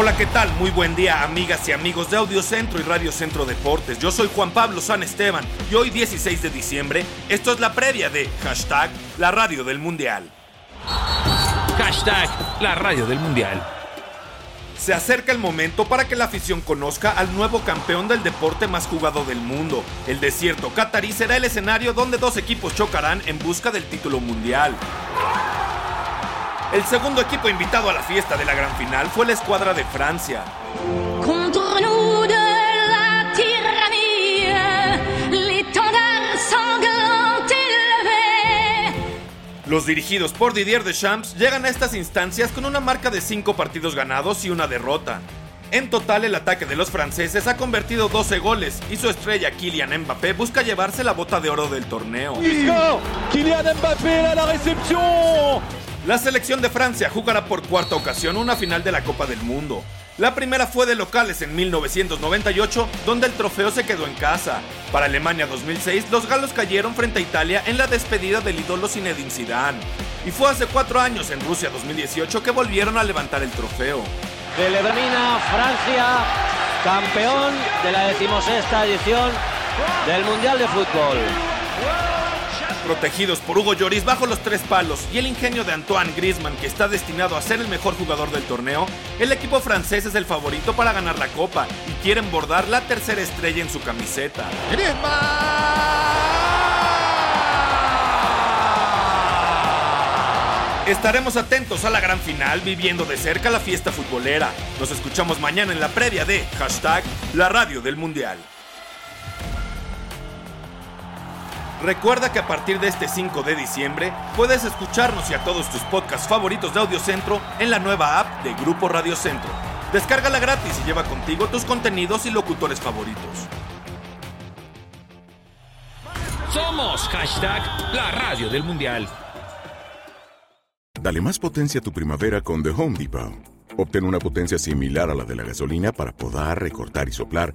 Hola, ¿qué tal? Muy buen día, amigas y amigos de Audio Centro y Radio Centro Deportes. Yo soy Juan Pablo San Esteban y hoy 16 de diciembre, esto es la previa de hashtag la radio del mundial. Hashtag la radio del mundial. Se acerca el momento para que la afición conozca al nuevo campeón del deporte más jugado del mundo. El desierto catarí será el escenario donde dos equipos chocarán en busca del título mundial. El segundo equipo invitado a la fiesta de la gran final fue la escuadra de Francia. Contre nous de la tyrannie, l'étendard sanglant élevé. Los dirigidos por Didier Deschamps llegan a estas instancias con una marca de 5 partidos ganados y una derrota. En total, el ataque de los franceses ha convertido 12 goles y su estrella Kylian Mbappé busca llevarse la bota de oro del torneo. Kylian Mbappé à la réception La selección de Francia jugará por cuarta ocasión una final de la Copa del Mundo. La primera fue de locales en 1998, donde el trofeo se quedó en casa. Para Alemania 2006, los galos cayeron frente a Italia en la despedida del ídolo Zinedine Zidane. Y fue hace cuatro años, en Rusia 2018, que volvieron a levantar el trofeo. Celebramina Francia, campeón de la decimosexta edición del Mundial de Fútbol. Protegidos por Hugo Lloris bajo los tres palos y el ingenio de Antoine Griezmann, que está destinado a ser el mejor jugador del torneo, el equipo francés es el favorito para ganar la copa y quieren bordar la tercera estrella en su camiseta. Estaremos atentos a la gran final viviendo de cerca la fiesta futbolera. Nos escuchamos mañana en la previa de hashtag la radio del mundial. Recuerda que a partir de este 5 de diciembre puedes escucharnos y a todos tus podcasts favoritos de Audiocentro en la nueva app de Grupo Radio Centro. Descárgala gratis y lleva contigo tus contenidos y locutores favoritos. Somos hashtag la radio del mundial. Dale más potencia a tu primavera con The Home Depot. Obtén una potencia similar a la de la gasolina para podar, recortar y soplar